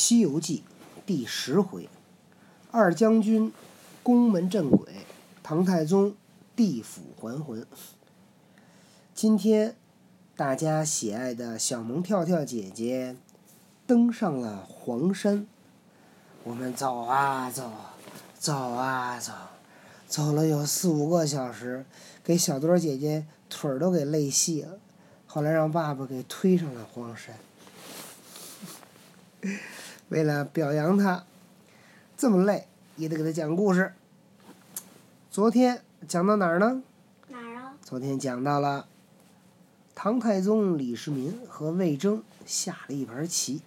西游记》第十回，二将军宫门镇鬼，唐太宗地府还魂。今天大家喜爱的小萌跳跳姐姐登上了黄山，我们走啊走，走啊走，走了有四五个小时，给小多姐姐腿儿都给累细了。后来让爸爸给推上了黄山。为了表扬他，这么累也得给他讲故事。昨天讲到哪儿呢？哪儿啊？昨天讲到了唐太宗李世民和魏征下了一盘棋。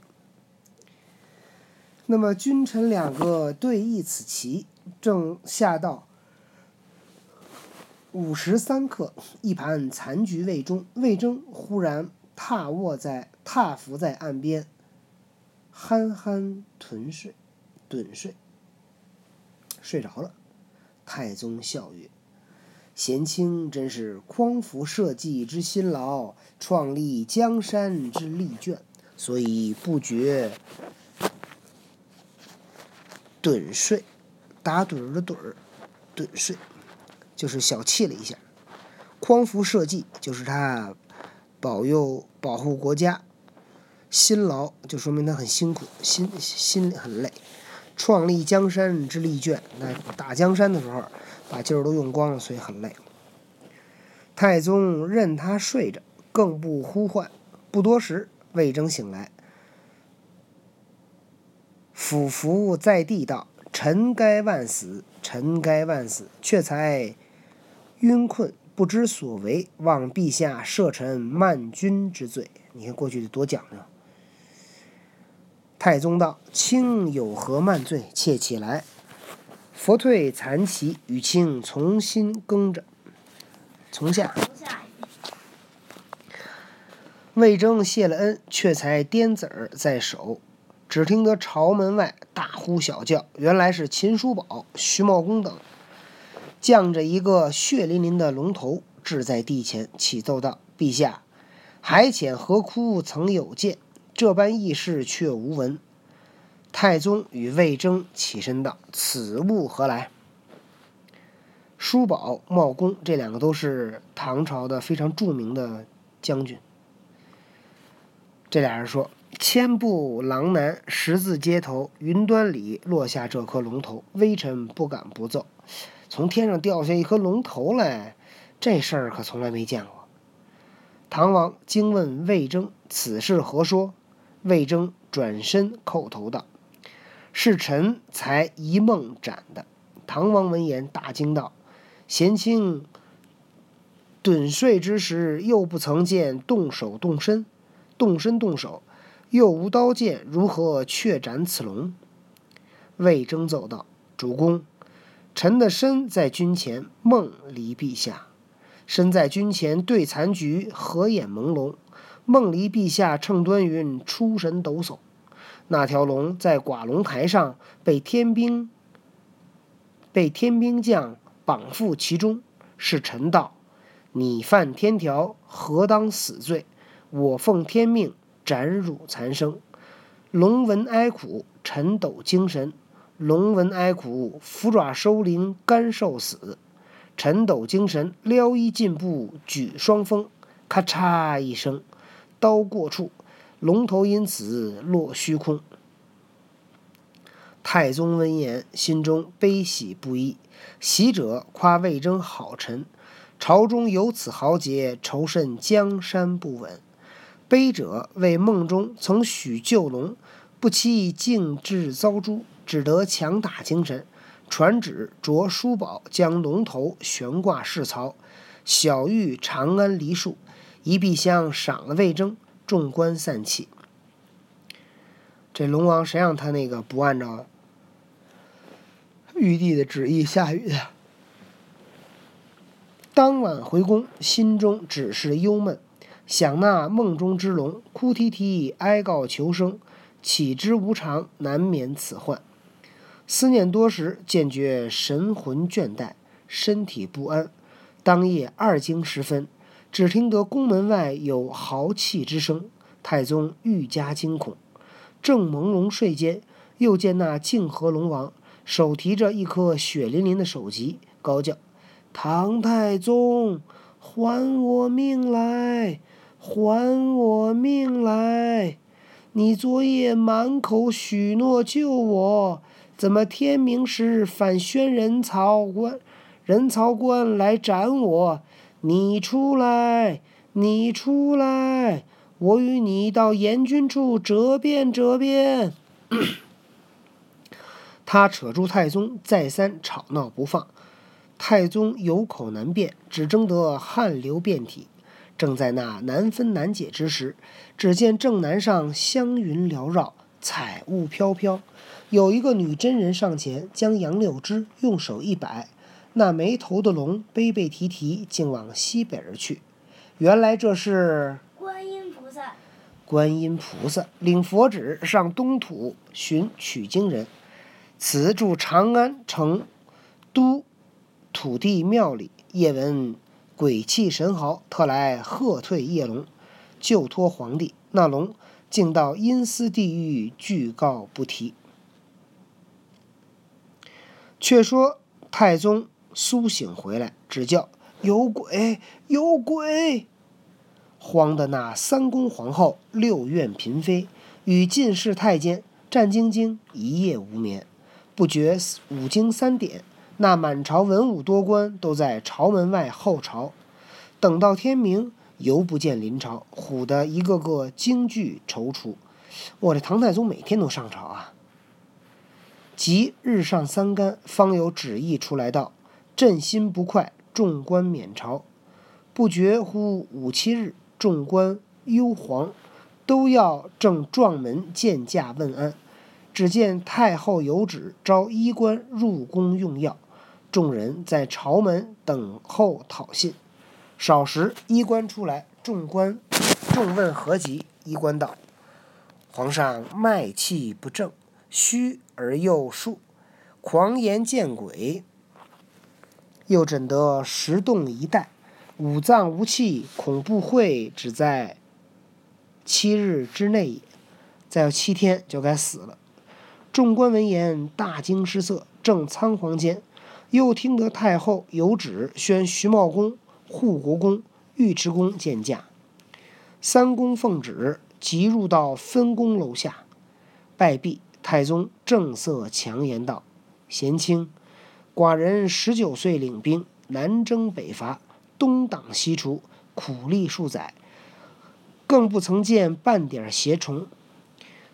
那么君臣两个对弈此棋，正下到午时三刻，一盘残局未终，魏征忽然踏卧在踏伏在岸边。憨憨豚睡，盹睡，睡着了。太宗笑曰：“贤卿真是匡扶社稷之辛劳，创立江山之力卷，所以不觉盹睡。打盹儿的盹儿，盹睡，就是小憩了一下。匡扶社稷，就是他保佑保护国家。”辛劳就说明他很辛苦，心心很累。创立江山之力倦，那打江山的时候把劲儿都用光了，所以很累。太宗任他睡着，更不呼唤。不多时，魏征醒来，俯伏在地道：“臣该万死，臣该万死，却才晕困，不知所为，望陛下赦臣慢君之罪。”你看过去得多讲究。太宗道：“卿有何慢罪？且起来。”佛退残旗，与卿重新更着。从下。魏征谢了恩，却才颠子儿在手，只听得朝门外大呼小叫，原来是秦叔宝、徐茂公等，降着一个血淋淋的龙头置在地前，启奏道：“陛下，海浅河枯，曾有见。”这般异事却无闻。太宗与魏征起身道：“此物何来？”叔宝、茂公这两个都是唐朝的非常著名的将军。这俩人说：“千步狼南，十字街头，云端里落下这颗龙头，微臣不敢不奏。从天上掉下一颗龙头来，这事儿可从来没见过。”唐王惊问魏征：“此事何说？”魏征转身叩头道：“是臣才一梦斩的。”唐王闻言大惊道：“贤卿盹睡之时，又不曾见动手动身，动身动手，又无刀剑，如何却斩此龙？”魏征奏道：“主公，臣的身在军前，梦离陛下；身在军前对残局，合眼朦胧。”梦离陛下乘端云出神抖擞，那条龙在寡龙台上被天兵被天兵将绑缚其中。是臣道，你犯天条，何当死罪？我奉天命斩汝残生。龙闻哀苦，臣抖精神；龙闻哀苦，伏爪收灵，甘受死。臣抖精神，撩衣进步，举双峰，咔嚓一声。刀过处，龙头因此落虚空。太宗闻言，心中悲喜不一。喜者夸魏征好臣，朝中有此豪杰，愁甚江山不稳；悲者为梦中曾许救龙，不期竟至遭诛，只得强打精神，传旨着叔宝将龙头悬挂市曹，小谕长安梨树。一壁香赏了魏征，众官散气。这龙王谁让他那个不按照玉帝的旨意下雨的？当晚回宫，心中只是忧闷，想那梦中之龙，哭啼啼哀告求生，岂知无常，难免此患。思念多时，渐觉神魂倦怠，身体不安。当夜二更时分。只听得宫门外有豪气之声，太宗愈加惊恐，正朦胧睡间，又见那泾河龙王手提着一颗血淋淋的首级，高叫：“唐太宗，还我命来！还我命来！你昨夜满口许诺救我，怎么天明时反宣人曹官？人曹官来斩我？你出来！你出来！”我与你到阎君处折辩折辩。他扯住太宗，再三吵闹不放。太宗有口难辩，只争得汗流遍体。正在那难分难解之时，只见正南上香云缭绕，彩雾飘飘。有一个女真人上前，将杨柳枝用手一摆，那没头的龙悲悲啼啼，竟往西北而去。原来这是。观音菩萨观音菩萨领佛旨上东土寻取经人，此住长安城都土地庙里，夜闻鬼气神嚎，特来喝退夜龙，救托皇帝。那龙竟到阴司地狱，具告不提。却说太宗苏醒回来，只叫有鬼，有鬼。慌的那三宫皇后、六院嫔妃与进士太监战兢兢，一夜无眠。不觉五更三点，那满朝文武多官都在朝门外候朝。等到天明，犹不见临朝，唬得一个个惊惧踌躇。我这唐太宗每天都上朝啊！即日上三竿，方有旨意出来道：“朕心不快，众官免朝。”不觉乎五七日。众官忧惶，都要正撞门见驾问安。只见太后有旨，召衣冠入宫用药。众人在朝门等候讨信。少时，衣冠出来，众官众问何急？衣冠道：“皇上脉气不正，虚而又数，狂言见鬼。又诊得石动一带。”五脏无气，恐怖会只在七日之内也。再有七天就该死了。众官闻言大惊失色，正仓皇间，又听得太后有旨宣徐茂公、护国公、尉迟恭见驾。三公奉旨，即入到分宫楼下拜毕。太宗正色强言道：“贤卿，寡人十九岁领兵南征北伐。”东挡西除，苦力数载，更不曾见半点邪虫。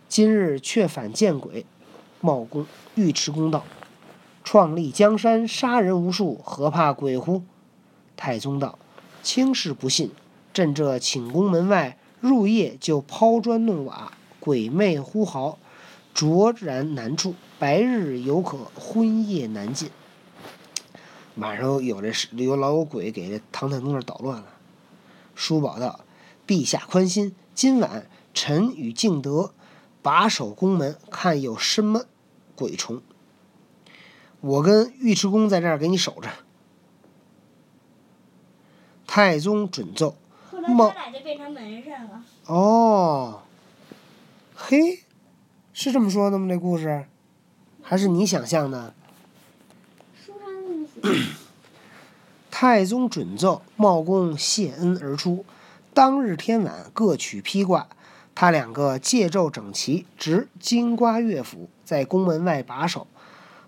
今日却反见鬼。茂公、尉迟恭道：“创立江山，杀人无数，何怕鬼乎？”太宗道：“卿士不信，朕这寝宫门外，入夜就抛砖弄瓦，鬼魅呼号，卓然难处；白日犹可，昏夜难进。”晚上有这有老有鬼给这唐太宗这捣乱了。叔宝道：“陛下宽心，今晚臣与敬德把守宫门，看有什么鬼虫。我跟尉迟恭在这儿给你守着。”太宗准奏。后来他俩就变成门神了。哦，嘿，是这么说的吗？这故事，还是你想象的？太宗准奏，茂公谢恩而出。当日天晚，各取披挂，他两个借胄整齐，执金瓜乐府，在宫门外把守。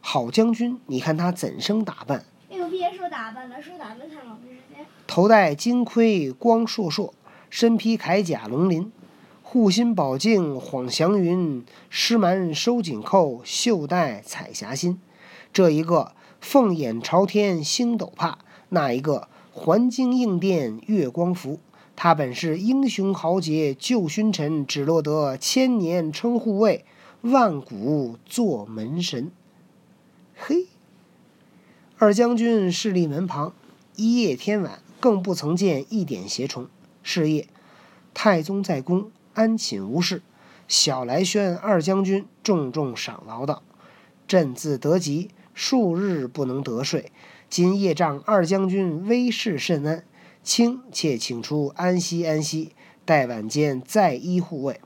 好将军，你看他怎生打扮？哎呦，别说打扮了，说打扮太老时间。头戴金盔，光烁烁；身披铠甲，龙鳞。护心宝镜晃祥云，狮蛮收紧扣，袖带彩霞心。这一个。凤眼朝天星斗怕，那一个环京应殿月光符？他本是英雄豪杰救勋臣，只落得千年称护卫，万古做门神。嘿，二将军势立门旁，一夜天晚，更不曾见一点邪虫。是夜，太宗在宫安寝无事，小来宣二将军重重赏劳道：“朕自得吉。”数日不能得睡，今夜仗二将军威势甚安，卿且请出安息安息，待晚间再依护卫。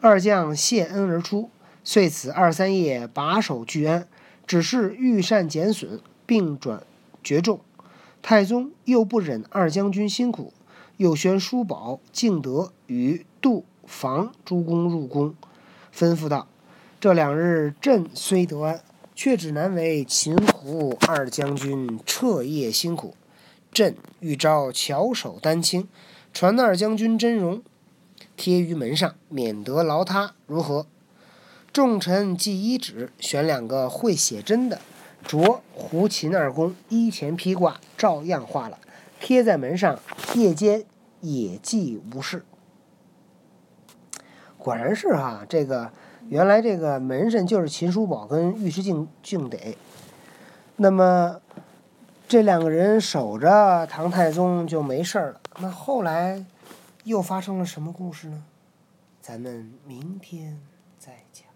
二将谢恩而出，遂此二三夜把守聚安，只是御膳减损，并转绝众。太宗又不忍二将军辛苦，又宣叔宝、敬德与杜、房诸公入宫，吩咐道：“这两日朕虽得安，却只难为秦胡二将军彻夜辛苦。朕欲招巧手丹青，传二将军真容，贴于门上，免得劳他，如何？”众臣既依旨，选两个会写真的。着胡秦二公衣前披挂，照样画了，贴在门上。夜间也既无事。果然是哈，这个原来这个门神就是秦叔宝跟尉迟敬敬德。那么这两个人守着唐太宗就没事了。那后来又发生了什么故事呢？咱们明天再讲。